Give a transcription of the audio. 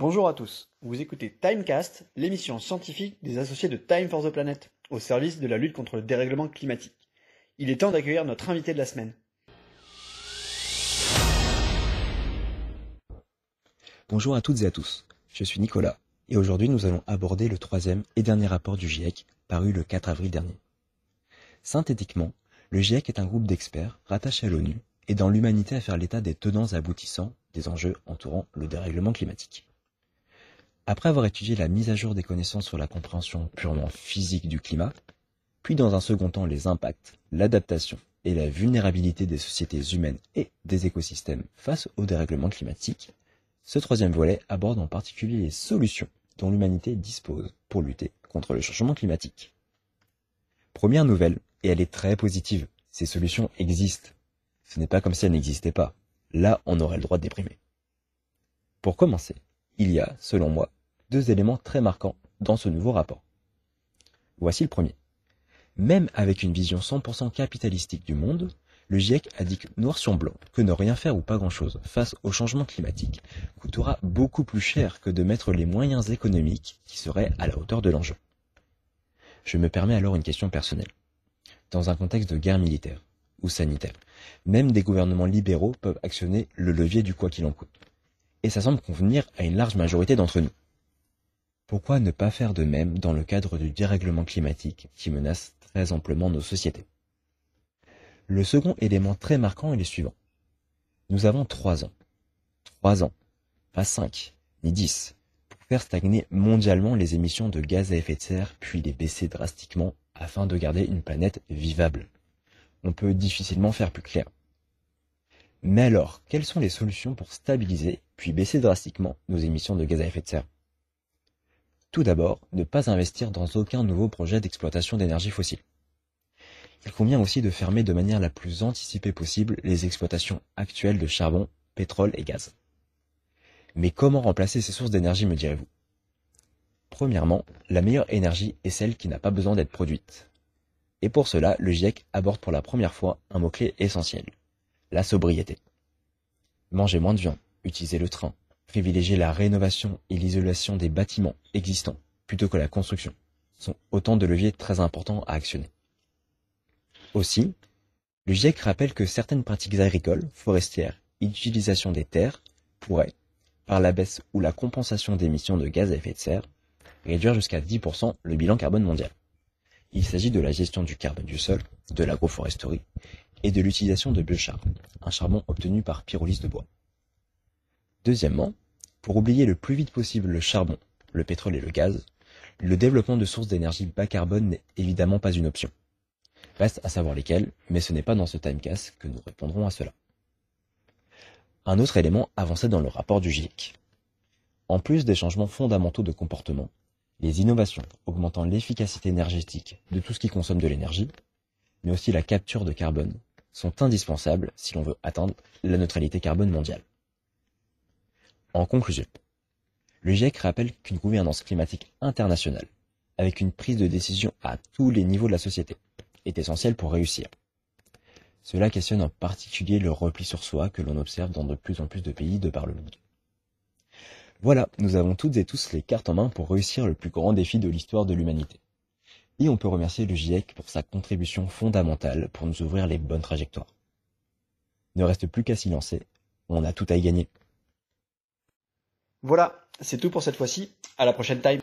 Bonjour à tous, vous écoutez Timecast, l'émission scientifique des associés de Time for the Planet, au service de la lutte contre le dérèglement climatique. Il est temps d'accueillir notre invité de la semaine. Bonjour à toutes et à tous, je suis Nicolas, et aujourd'hui nous allons aborder le troisième et dernier rapport du GIEC, paru le 4 avril dernier. Synthétiquement, le GIEC est un groupe d'experts rattaché à l'ONU et dans l'humanité à faire l'état des tenants aboutissants des enjeux entourant le dérèglement climatique. Après avoir étudié la mise à jour des connaissances sur la compréhension purement physique du climat, puis dans un second temps les impacts, l'adaptation et la vulnérabilité des sociétés humaines et des écosystèmes face au dérèglement climatique, ce troisième volet aborde en particulier les solutions dont l'humanité dispose pour lutter contre le changement climatique. Première nouvelle, et elle est très positive, ces solutions existent. Ce n'est pas comme si elles n'existaient pas. Là, on aurait le droit de déprimer. Pour commencer, il y a, selon moi, deux éléments très marquants dans ce nouveau rapport. Voici le premier. Même avec une vision 100% capitalistique du monde, le GIEC indique noir sur blanc que ne rien faire ou pas grand-chose face au changement climatique coûtera beaucoup plus cher que de mettre les moyens économiques qui seraient à la hauteur de l'enjeu. Je me permets alors une question personnelle. Dans un contexte de guerre militaire ou sanitaire, même des gouvernements libéraux peuvent actionner le levier du quoi qu'il en coûte. Et ça semble convenir à une large majorité d'entre nous. Pourquoi ne pas faire de même dans le cadre du dérèglement climatique qui menace très amplement nos sociétés? Le second élément très marquant est le suivant. Nous avons trois ans. Trois ans, pas cinq, ni dix, pour faire stagner mondialement les émissions de gaz à effet de serre, puis les baisser drastiquement afin de garder une planète vivable. On peut difficilement faire plus clair. Mais alors, quelles sont les solutions pour stabiliser, puis baisser drastiquement nos émissions de gaz à effet de serre? Tout d'abord, ne pas investir dans aucun nouveau projet d'exploitation d'énergie fossile. Il convient aussi de fermer de manière la plus anticipée possible les exploitations actuelles de charbon, pétrole et gaz. Mais comment remplacer ces sources d'énergie, me direz-vous? Premièrement, la meilleure énergie est celle qui n'a pas besoin d'être produite. Et pour cela, le GIEC aborde pour la première fois un mot-clé essentiel, la sobriété. Manger moins de viande, utiliser le train, privilégier la rénovation et l'isolation des bâtiments existants plutôt que la construction sont autant de leviers très importants à actionner. Aussi, le GIEC rappelle que certaines pratiques agricoles, forestières et d'utilisation des terres pourraient, par la baisse ou la compensation d'émissions de gaz à effet de serre, réduire jusqu'à 10% le bilan carbone mondial. Il s'agit de la gestion du carbone du sol, de l'agroforesterie et de l'utilisation de biochar, un charbon obtenu par pyrolyse de bois. Deuxièmement, pour oublier le plus vite possible le charbon, le pétrole et le gaz, le développement de sources d'énergie bas carbone n'est évidemment pas une option. Reste à savoir lesquels, mais ce n'est pas dans ce timecast que nous répondrons à cela. Un autre élément avancé dans le rapport du GIEC. En plus des changements fondamentaux de comportement, les innovations augmentant l'efficacité énergétique de tout ce qui consomme de l'énergie, mais aussi la capture de carbone, sont indispensables si l'on veut atteindre la neutralité carbone mondiale. En conclusion, le GIEC rappelle qu'une gouvernance climatique internationale, avec une prise de décision à tous les niveaux de la société, est essentiel pour réussir. Cela questionne en particulier le repli sur soi que l'on observe dans de plus en plus de pays de par le monde. Voilà, nous avons toutes et tous les cartes en main pour réussir le plus grand défi de l'histoire de l'humanité. Et on peut remercier le GIEC pour sa contribution fondamentale pour nous ouvrir les bonnes trajectoires. Ne reste plus qu'à s'y lancer, on a tout à y gagner. Voilà, c'est tout pour cette fois-ci. À la prochaine time.